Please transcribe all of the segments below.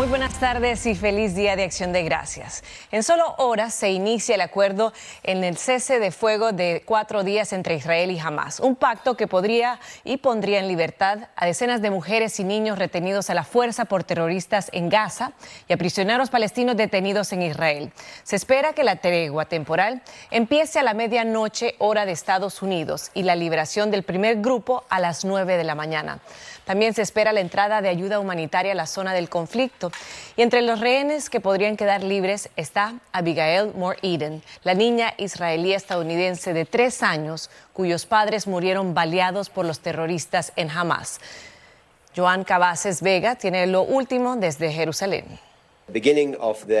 Muy buenas tardes y feliz Día de Acción de Gracias. En solo horas se inicia el acuerdo en el cese de fuego de cuatro días entre Israel y Hamas, un pacto que podría y pondría en libertad a decenas de mujeres y niños retenidos a la fuerza por terroristas en Gaza y a prisioneros palestinos detenidos en Israel. Se espera que la tregua temporal empiece a la medianoche hora de Estados Unidos y la liberación del primer grupo a las nueve de la mañana. También se espera la entrada de ayuda humanitaria a la zona del conflicto. Y entre los rehenes que podrían quedar libres está Abigail Moore Eden, la niña israelí estadounidense de tres años cuyos padres murieron baleados por los terroristas en Hamas. Joan Cabaces Vega tiene lo último desde Jerusalén.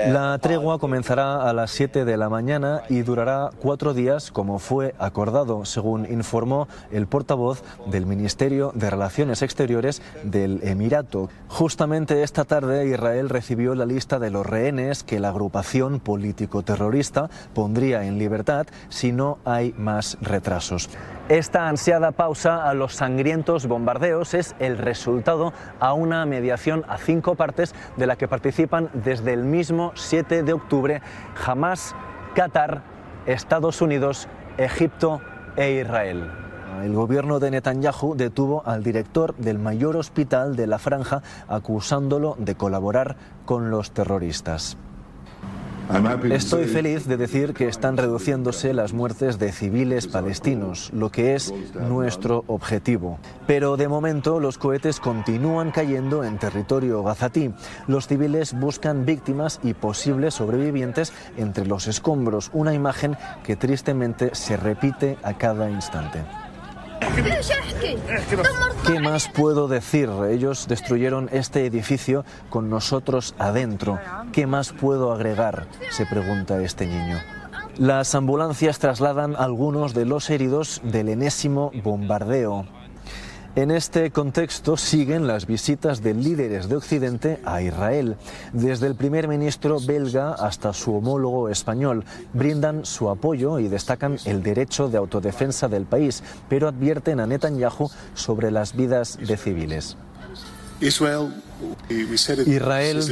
La tregua comenzará a las 7 de la mañana y durará cuatro días como fue acordado, según informó el portavoz del Ministerio de Relaciones Exteriores del Emirato. Justamente esta tarde Israel recibió la lista de los rehenes que la agrupación político-terrorista pondría en libertad si no hay más retrasos. Esta ansiada pausa a los sangrientos bombardeos es el resultado a una mediación a cinco partes de la que participan desde el mismo 7 de octubre Hamas, Qatar, Estados Unidos, Egipto e Israel. El gobierno de Netanyahu detuvo al director del mayor hospital de la franja acusándolo de colaborar con los terroristas. Estoy feliz de decir que están reduciéndose las muertes de civiles palestinos, lo que es nuestro objetivo. Pero de momento los cohetes continúan cayendo en territorio gazatí. Los civiles buscan víctimas y posibles sobrevivientes entre los escombros, una imagen que tristemente se repite a cada instante. ¿Qué más puedo decir? Ellos destruyeron este edificio con nosotros adentro. ¿Qué más puedo agregar? Se pregunta este niño. Las ambulancias trasladan algunos de los heridos del enésimo bombardeo. En este contexto siguen las visitas de líderes de Occidente a Israel. Desde el primer ministro belga hasta su homólogo español, brindan su apoyo y destacan el derecho de autodefensa del país, pero advierten a Netanyahu sobre las vidas de civiles. Israel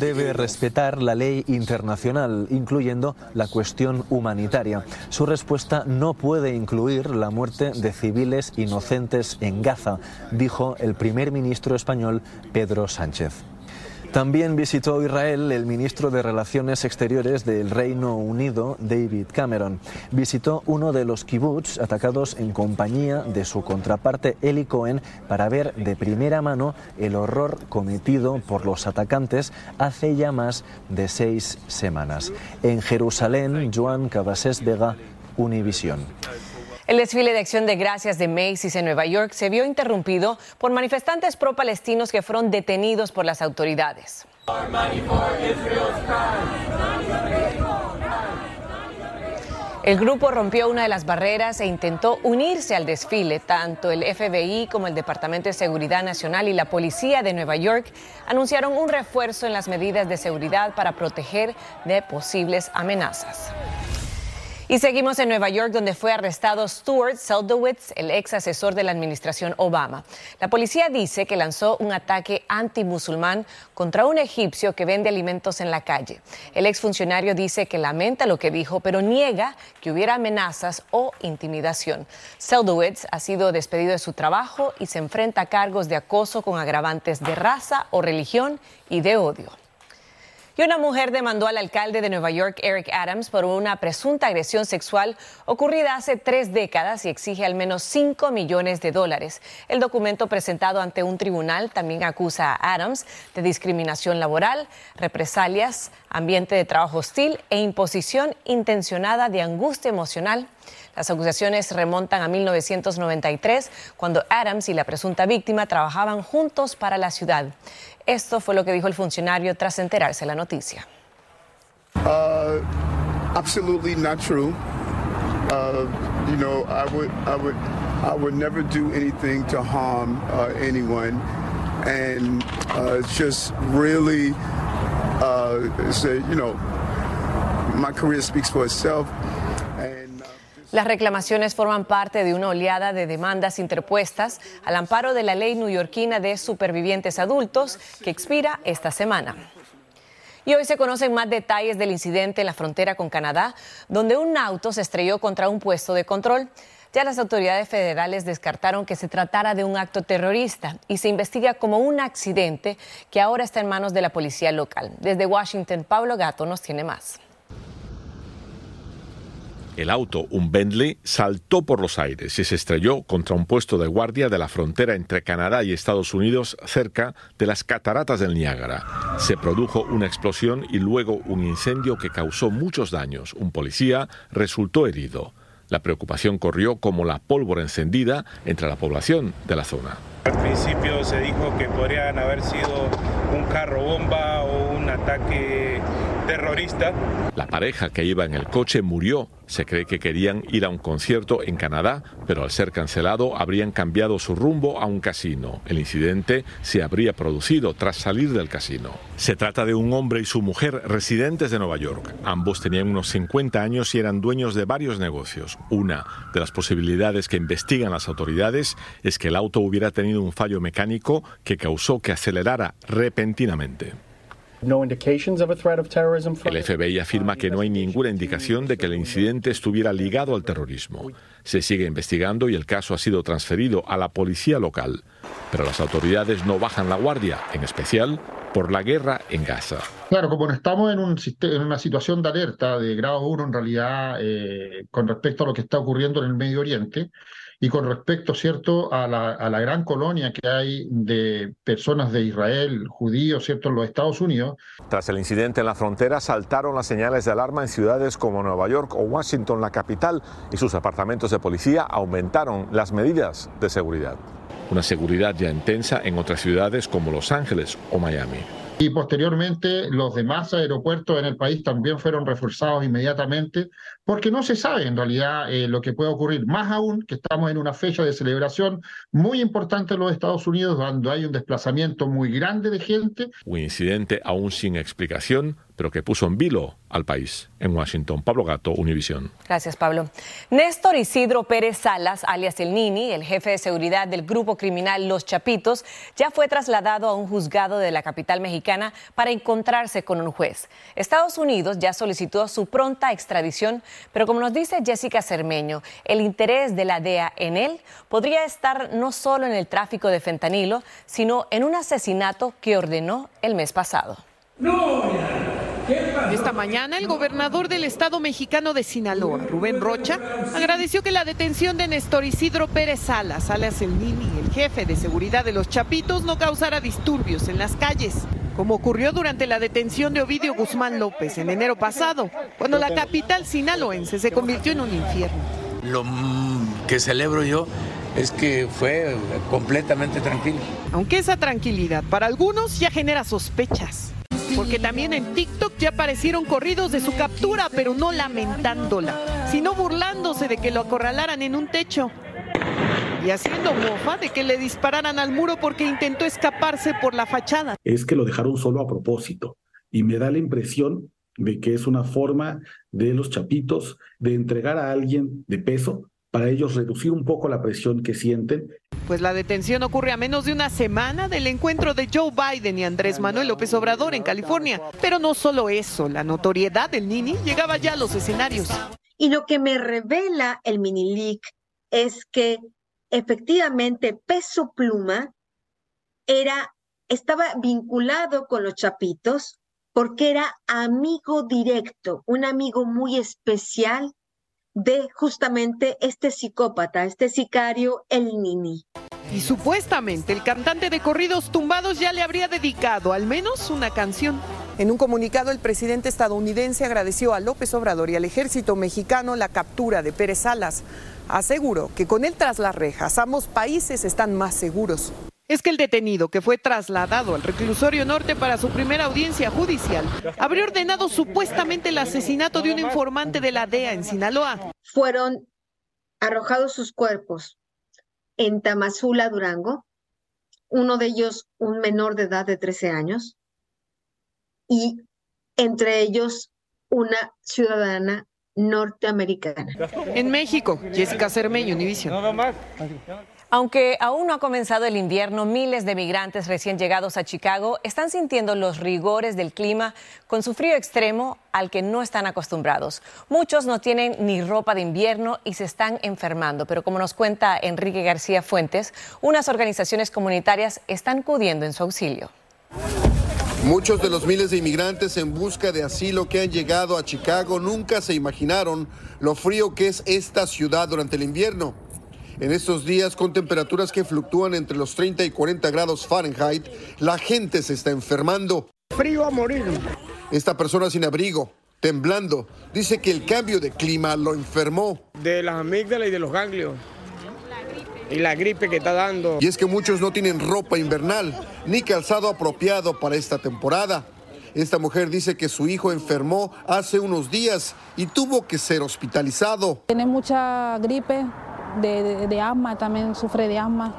debe respetar la ley internacional, incluyendo la cuestión humanitaria. Su respuesta no puede incluir la muerte de civiles inocentes en Gaza, dijo el primer ministro español Pedro Sánchez. También visitó Israel el ministro de Relaciones Exteriores del Reino Unido, David Cameron. Visitó uno de los kibbutz atacados en compañía de su contraparte Eli Cohen para ver de primera mano el horror cometido por los atacantes hace ya más de seis semanas. En Jerusalén, Joan Cabasés Vega, Univisión. El desfile de acción de gracias de Macy's en Nueva York se vio interrumpido por manifestantes pro-palestinos que fueron detenidos por las autoridades. El grupo rompió una de las barreras e intentó unirse al desfile. Tanto el FBI como el Departamento de Seguridad Nacional y la Policía de Nueva York anunciaron un refuerzo en las medidas de seguridad para proteger de posibles amenazas. Y seguimos en Nueva York, donde fue arrestado Stuart Seldowitz, el ex asesor de la administración Obama. La policía dice que lanzó un ataque antimusulmán contra un egipcio que vende alimentos en la calle. El ex funcionario dice que lamenta lo que dijo, pero niega que hubiera amenazas o intimidación. Seldowitz ha sido despedido de su trabajo y se enfrenta a cargos de acoso con agravantes de raza o religión y de odio. Y una mujer demandó al alcalde de Nueva York, Eric Adams, por una presunta agresión sexual ocurrida hace tres décadas y exige al menos 5 millones de dólares. El documento presentado ante un tribunal también acusa a Adams de discriminación laboral, represalias, ambiente de trabajo hostil e imposición intencionada de angustia emocional las acusaciones remontan a 1993, cuando Adams y la presunta víctima trabajaban juntos para la ciudad. Esto fue lo que dijo el funcionario tras enterarse la noticia. Uh, absolutely not true. Uh, you know, I would, I would, I would never do anything to harm uh, anyone, and uh, it's just really, uh, say, you know, my career speaks for itself. Las reclamaciones forman parte de una oleada de demandas interpuestas al amparo de la ley neoyorquina de supervivientes adultos que expira esta semana. Y hoy se conocen más detalles del incidente en la frontera con Canadá, donde un auto se estrelló contra un puesto de control. Ya las autoridades federales descartaron que se tratara de un acto terrorista y se investiga como un accidente que ahora está en manos de la policía local. Desde Washington, Pablo Gato nos tiene más. El auto, un Bentley, saltó por los aires y se estrelló contra un puesto de guardia de la frontera entre Canadá y Estados Unidos cerca de las cataratas del Niágara. Se produjo una explosión y luego un incendio que causó muchos daños. Un policía resultó herido. La preocupación corrió como la pólvora encendida entre la población de la zona. Al principio se dijo que podrían haber sido un carro bomba o un ataque terrorista. La pareja que iba en el coche murió. Se cree que querían ir a un concierto en Canadá, pero al ser cancelado habrían cambiado su rumbo a un casino. El incidente se habría producido tras salir del casino. Se trata de un hombre y su mujer residentes de Nueva York. Ambos tenían unos 50 años y eran dueños de varios negocios. Una de las posibilidades que investigan las autoridades es que el auto hubiera tenido un fallo mecánico que causó que acelerara repentinamente. El FBI afirma que no hay ninguna indicación de que el incidente estuviera ligado al terrorismo. Se sigue investigando y el caso ha sido transferido a la policía local. Pero las autoridades no bajan la guardia, en especial por la guerra en Gaza. Claro, como estamos en, una situación de alerta de grado 1 en realidad eh, con respecto a lo que está ocurriendo en el Medio Oriente, y con respecto, ¿cierto?, a la, a la, gran colonia que hay de personas de Israel, judíos, ¿cierto?, en los Estados Unidos. Tras el incidente en la frontera, saltaron las señales de alarma en ciudades como Nueva York o Washington, la capital, y sus apartamentos de policía aumentaron las medidas de seguridad. Una seguridad ya intensa en otras ciudades como Los Ángeles o Miami. Y posteriormente los demás aeropuertos en el país también fueron reforzados inmediatamente porque no se sabe en realidad eh, lo que puede ocurrir. Más aún que estamos en una fecha de celebración muy importante en los Estados Unidos donde hay un desplazamiento muy grande de gente. Un incidente aún sin explicación pero que puso en vilo al país. En Washington, Pablo Gato, Univisión. Gracias, Pablo. Néstor Isidro Pérez Salas, alias El Nini, el jefe de seguridad del grupo criminal Los Chapitos, ya fue trasladado a un juzgado de la capital mexicana para encontrarse con un juez. Estados Unidos ya solicitó su pronta extradición, pero como nos dice Jessica Cermeño, el interés de la DEA en él podría estar no solo en el tráfico de fentanilo, sino en un asesinato que ordenó el mes pasado. Esta mañana el gobernador del estado mexicano de Sinaloa, Rubén Rocha, agradeció que la detención de Néstor Isidro Pérez Salas, alias el Nini, el jefe de seguridad de los Chapitos, no causara disturbios en las calles, como ocurrió durante la detención de Ovidio Guzmán López en enero pasado, cuando la capital sinaloense se convirtió en un infierno. Lo que celebro yo es que fue completamente tranquilo. Aunque esa tranquilidad para algunos ya genera sospechas porque también en TikTok ya aparecieron corridos de su captura, pero no lamentándola, sino burlándose de que lo acorralaran en un techo y haciendo mofa de que le dispararan al muro porque intentó escaparse por la fachada. Es que lo dejaron solo a propósito y me da la impresión de que es una forma de los chapitos de entregar a alguien de peso para ellos reducir un poco la presión que sienten. Pues la detención ocurre a menos de una semana del encuentro de Joe Biden y Andrés Manuel López Obrador en California. Pero no solo eso, la notoriedad del Nini llegaba ya a los escenarios. Y lo que me revela el mini leak es que efectivamente Peso Pluma era, estaba vinculado con los chapitos porque era amigo directo, un amigo muy especial de justamente este psicópata, este sicario, el Nini. Y supuestamente el cantante de corridos tumbados ya le habría dedicado al menos una canción. En un comunicado, el presidente estadounidense agradeció a López Obrador y al ejército mexicano la captura de Pérez Salas. Aseguró que con él tras las rejas ambos países están más seguros es que el detenido, que fue trasladado al reclusorio norte para su primera audiencia judicial, habría ordenado supuestamente el asesinato de un informante de la DEA en Sinaloa. Fueron arrojados sus cuerpos en Tamazula, Durango, uno de ellos un menor de edad de 13 años, y entre ellos una ciudadana norteamericana. En México, Jessica Cermeño, Univision. Aunque aún no ha comenzado el invierno, miles de migrantes recién llegados a Chicago están sintiendo los rigores del clima con su frío extremo al que no están acostumbrados. Muchos no tienen ni ropa de invierno y se están enfermando, pero como nos cuenta Enrique García Fuentes, unas organizaciones comunitarias están acudiendo en su auxilio. Muchos de los miles de inmigrantes en busca de asilo que han llegado a Chicago nunca se imaginaron lo frío que es esta ciudad durante el invierno. En estos días, con temperaturas que fluctúan entre los 30 y 40 grados Fahrenheit, la gente se está enfermando. Frío a morir. Esta persona sin abrigo, temblando, dice que el cambio de clima lo enfermó. De las amígdalas y de los ganglios. Y la gripe que está dando. Y es que muchos no tienen ropa invernal ni calzado apropiado para esta temporada. Esta mujer dice que su hijo enfermó hace unos días y tuvo que ser hospitalizado. Tiene mucha gripe, de, asma, también sufre de asma.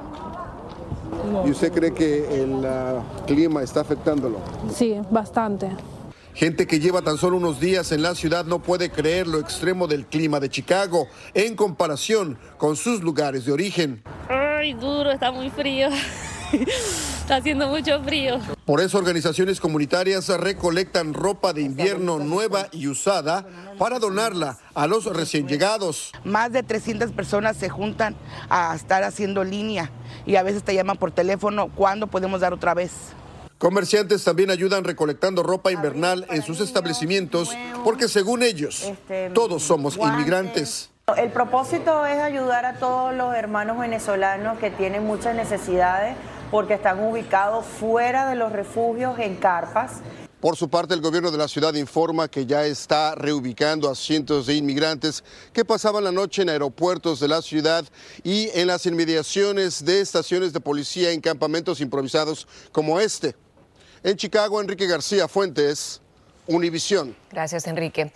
¿Y usted cree que el ah, clima está afectándolo? Sí, bastante. Gente que lleva tan solo unos días en la ciudad no puede creer lo extremo del clima de Chicago en comparación con sus lugares de origen. Ay, duro, está muy frío. Está haciendo mucho frío. Por eso organizaciones comunitarias recolectan ropa de invierno nueva y usada para donarla a los recién llegados. Más de 300 personas se juntan a estar haciendo línea y a veces te llaman por teléfono, ¿cuándo podemos dar otra vez? Comerciantes también ayudan recolectando ropa invernal en sus establecimientos porque según ellos, este, todos somos inmigrantes. El propósito es ayudar a todos los hermanos venezolanos que tienen muchas necesidades porque están ubicados fuera de los refugios en carpas. Por su parte, el gobierno de la ciudad informa que ya está reubicando a cientos de inmigrantes que pasaban la noche en aeropuertos de la ciudad y en las inmediaciones de estaciones de policía en campamentos improvisados como este. En Chicago, Enrique García Fuentes, Univisión. Gracias, Enrique.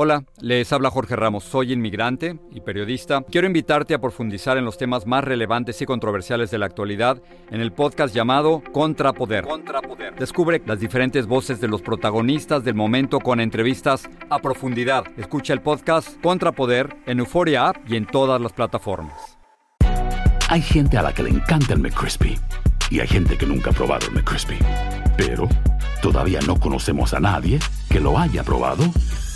Hola, les habla Jorge Ramos, soy inmigrante y periodista. Quiero invitarte a profundizar en los temas más relevantes y controversiales de la actualidad en el podcast llamado Contrapoder. Contrapoder. Descubre las diferentes voces de los protagonistas del momento con entrevistas a profundidad. Escucha el podcast Contrapoder en Euforia App y en todas las plataformas. Hay gente a la que le encanta el McCrispy y hay gente que nunca ha probado el McCrispy. Pero todavía no conocemos a nadie que lo haya probado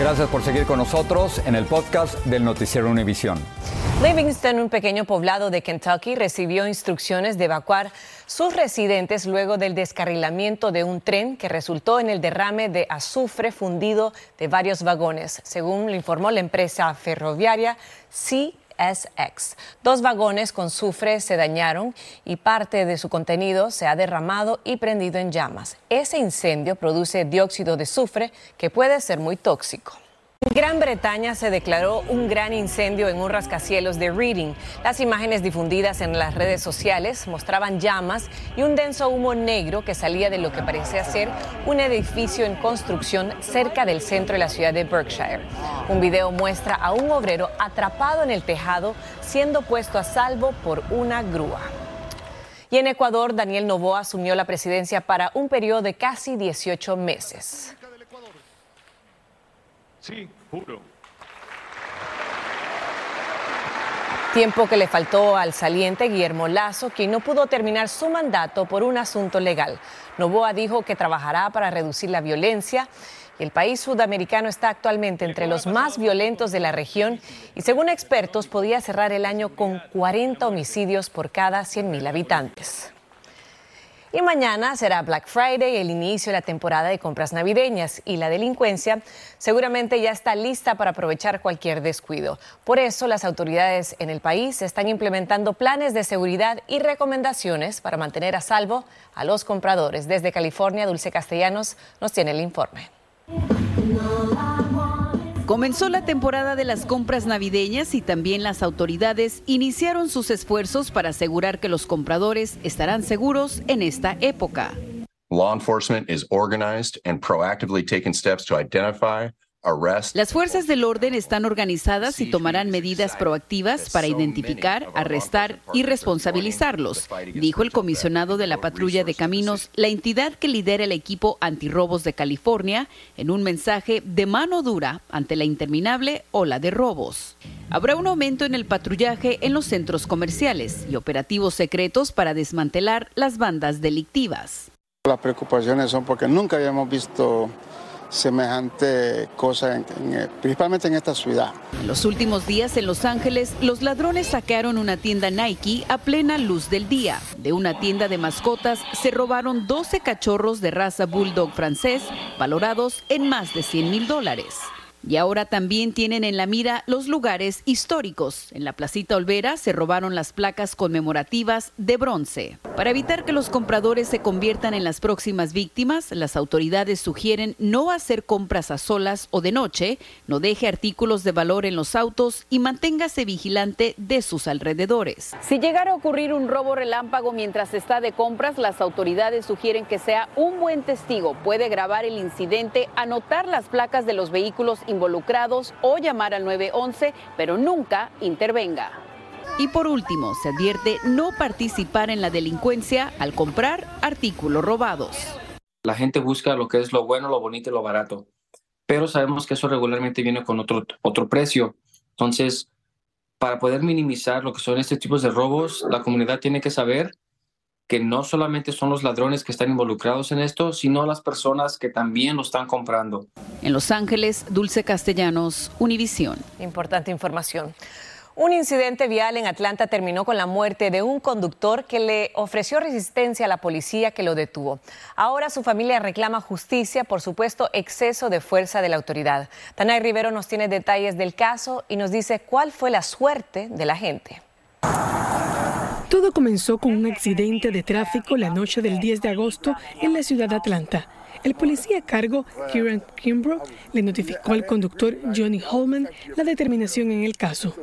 Gracias por seguir con nosotros en el podcast del Noticiero Univisión. Livingston, un pequeño poblado de Kentucky, recibió instrucciones de evacuar sus residentes luego del descarrilamiento de un tren que resultó en el derrame de azufre fundido de varios vagones, según lo informó la empresa ferroviaria CSX. Dos vagones con azufre se dañaron y parte de su contenido se ha derramado y prendido en llamas. Ese incendio produce dióxido de azufre que puede ser muy tóxico. Gran Bretaña se declaró un gran incendio en un rascacielos de Reading. Las imágenes difundidas en las redes sociales mostraban llamas y un denso humo negro que salía de lo que parecía ser un edificio en construcción cerca del centro de la ciudad de Berkshire. Un video muestra a un obrero atrapado en el tejado siendo puesto a salvo por una grúa. Y en Ecuador, Daniel Novoa asumió la presidencia para un periodo de casi 18 meses. Sí, juro. Tiempo que le faltó al saliente Guillermo Lazo, quien no pudo terminar su mandato por un asunto legal. Novoa dijo que trabajará para reducir la violencia. El país sudamericano está actualmente entre los más violentos de la región y según expertos podía cerrar el año con 40 homicidios por cada 100.000 habitantes. Y mañana será Black Friday, el inicio de la temporada de compras navideñas y la delincuencia seguramente ya está lista para aprovechar cualquier descuido. Por eso las autoridades en el país están implementando planes de seguridad y recomendaciones para mantener a salvo a los compradores. Desde California, Dulce Castellanos nos tiene el informe. Comenzó la temporada de las compras navideñas y también las autoridades iniciaron sus esfuerzos para asegurar que los compradores estarán seguros en esta época. Law enforcement is organized and proactively taking steps to identify. Las fuerzas del orden están organizadas y tomarán medidas proactivas para identificar, arrestar y responsabilizarlos, dijo el comisionado de la patrulla de caminos, la entidad que lidera el equipo antirrobos de California, en un mensaje de mano dura ante la interminable ola de robos. Habrá un aumento en el patrullaje en los centros comerciales y operativos secretos para desmantelar las bandas delictivas. Las preocupaciones son porque nunca habíamos visto semejante cosa, en- en- principalmente en esta ciudad. En los últimos días en Los Ángeles, los ladrones saquearon una tienda Nike a plena luz del día. De una tienda de mascotas se robaron 12 cachorros de raza bulldog francés, valorados en más de 100 mil dólares. Y ahora también tienen en la mira los lugares históricos. En la Placita Olvera se robaron las placas conmemorativas de bronce. Para evitar que los compradores se conviertan en las próximas víctimas, las autoridades sugieren no hacer compras a solas o de noche, no deje artículos de valor en los autos y manténgase vigilante de sus alrededores. Si llegara a ocurrir un robo relámpago mientras está de compras, las autoridades sugieren que sea un buen testigo. Puede grabar el incidente, anotar las placas de los vehículos involucrados o llamar al 911, pero nunca intervenga. Y por último, se advierte no participar en la delincuencia al comprar artículos robados. La gente busca lo que es lo bueno, lo bonito y lo barato, pero sabemos que eso regularmente viene con otro, otro precio. Entonces, para poder minimizar lo que son estos tipos de robos, la comunidad tiene que saber que no solamente son los ladrones que están involucrados en esto, sino las personas que también lo están comprando. En Los Ángeles, Dulce Castellanos, Univisión. Importante información. Un incidente vial en Atlanta terminó con la muerte de un conductor que le ofreció resistencia a la policía que lo detuvo. Ahora su familia reclama justicia por supuesto exceso de fuerza de la autoridad. Tanay Rivero nos tiene detalles del caso y nos dice cuál fue la suerte de la gente. Todo comenzó con un accidente de tráfico la noche del 10 de agosto en la ciudad de Atlanta. el policía a cargo, Kieran Kimbrough, le notificó al conductor Johnny Holman la determinación en el caso.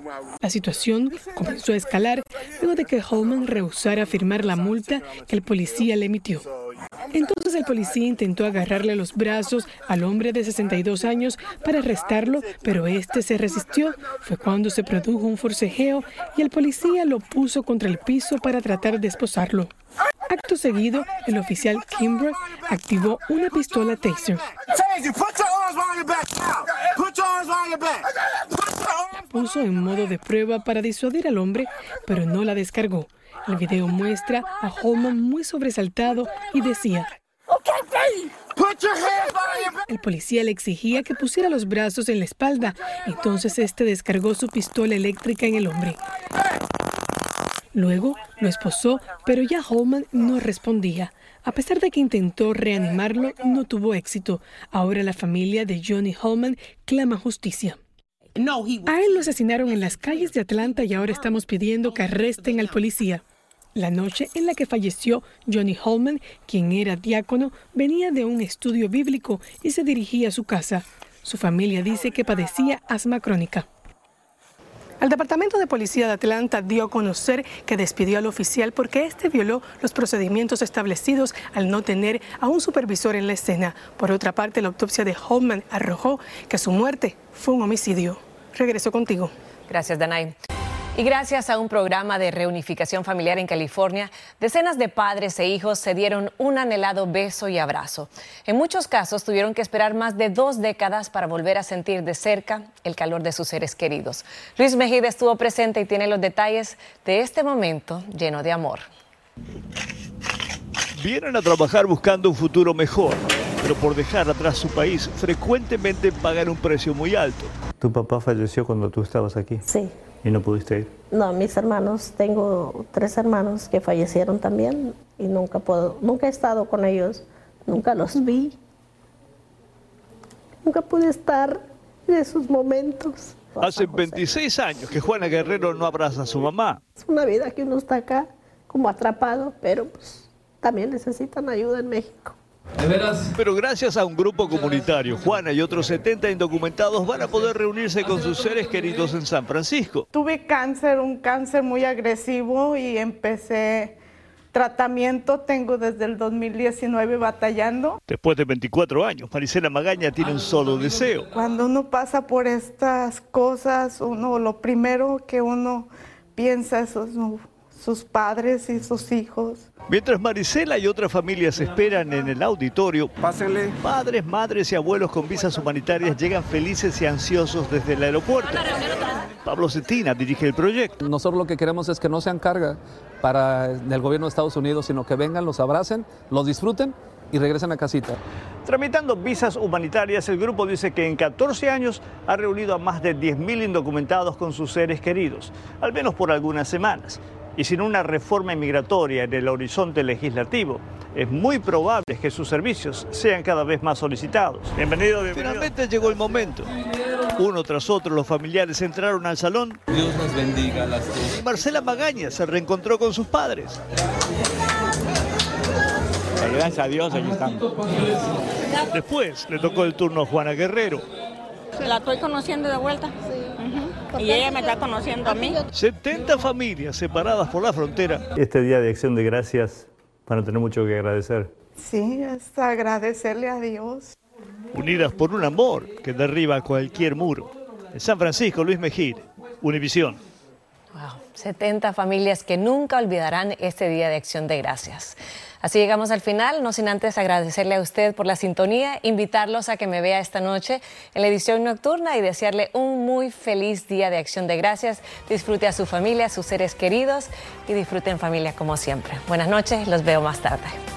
La situación comenzó a escalar luego de que Holman rehusara firmar la multa que el policía le emitió. Entonces el policía intentó agarrarle los brazos al hombre de 62 años para arrestarlo, pero este se resistió. Fue cuando se produjo un forcejeo y el policía lo puso contra el piso para tratar de esposarlo. Acto seguido, el oficial Kimbrough activó una pistola taser. Puso en modo de prueba para disuadir al hombre, pero no la descargó. El video muestra a Holman muy sobresaltado y decía, el policía le exigía que pusiera los brazos en la espalda, entonces este descargó su pistola eléctrica en el hombre. Luego lo esposó, pero ya Holman no respondía. A pesar de que intentó reanimarlo, no tuvo éxito. Ahora la familia de Johnny Holman clama justicia. A él lo asesinaron en las calles de Atlanta y ahora estamos pidiendo que arresten al policía. La noche en la que falleció Johnny Holman, quien era diácono, venía de un estudio bíblico y se dirigía a su casa. Su familia dice que padecía asma crónica. El Departamento de Policía de Atlanta dio a conocer que despidió al oficial porque este violó los procedimientos establecidos al no tener a un supervisor en la escena. Por otra parte, la autopsia de Holman arrojó que su muerte fue un homicidio. Regreso contigo. Gracias, Danay. Y gracias a un programa de reunificación familiar en California, decenas de padres e hijos se dieron un anhelado beso y abrazo. En muchos casos tuvieron que esperar más de dos décadas para volver a sentir de cerca el calor de sus seres queridos. Luis Mejida estuvo presente y tiene los detalles de este momento lleno de amor. Vienen a trabajar buscando un futuro mejor, pero por dejar atrás su país frecuentemente pagan un precio muy alto. ¿Tu papá falleció cuando tú estabas aquí? Sí. ¿Y no pudiste ir? No, mis hermanos, tengo tres hermanos que fallecieron también y nunca puedo, nunca he estado con ellos, nunca los vi, nunca pude estar en esos momentos. Hace 26 años que Juana Guerrero no abraza a su mamá. Es una vida que uno está acá como atrapado, pero pues también necesitan ayuda en México. Pero gracias a un grupo comunitario, Juana y otros 70 indocumentados van a poder reunirse con sus seres queridos en San Francisco. Tuve cáncer, un cáncer muy agresivo y empecé tratamiento, tengo desde el 2019 batallando. Después de 24 años, Marisela Magaña tiene un solo deseo. Cuando uno pasa por estas cosas, uno lo primero que uno piensa es sus padres y sus hijos. Mientras Marisela y otras familias esperan en el auditorio, Pásenle. padres, madres y abuelos con visas humanitarias llegan felices y ansiosos desde el aeropuerto. Pablo Cetina dirige el proyecto. Nosotros lo que queremos es que no sean carga para el gobierno de Estados Unidos, sino que vengan, los abracen, los disfruten y regresen a casita. Tramitando visas humanitarias, el grupo dice que en 14 años ha reunido a más de 10.000 indocumentados con sus seres queridos, al menos por algunas semanas y sin una reforma inmigratoria en el horizonte legislativo, es muy probable que sus servicios sean cada vez más solicitados. Bienvenido, bienvenido. Finalmente llegó el momento. Uno tras otro los familiares entraron al salón. Dios nos bendiga a las dos. Y Marcela Magaña se reencontró con sus padres. Gracias a Dios, aquí estamos. Después le tocó el turno a Juana Guerrero. La estoy conociendo de vuelta. Y ella me está conociendo a mí. 70 familias separadas por la frontera. Este día de acción de gracias van a tener mucho que agradecer. Sí, es agradecerle a Dios. Unidas por un amor que derriba cualquier muro. En San Francisco, Luis Mejía, Univisión. Wow, 70 familias que nunca olvidarán este día de acción de gracias. Así llegamos al final, no sin antes agradecerle a usted por la sintonía, invitarlos a que me vea esta noche en la edición nocturna y desearle un muy feliz día de acción de gracias. Disfrute a su familia, a sus seres queridos y disfrute en familia como siempre. Buenas noches, los veo más tarde.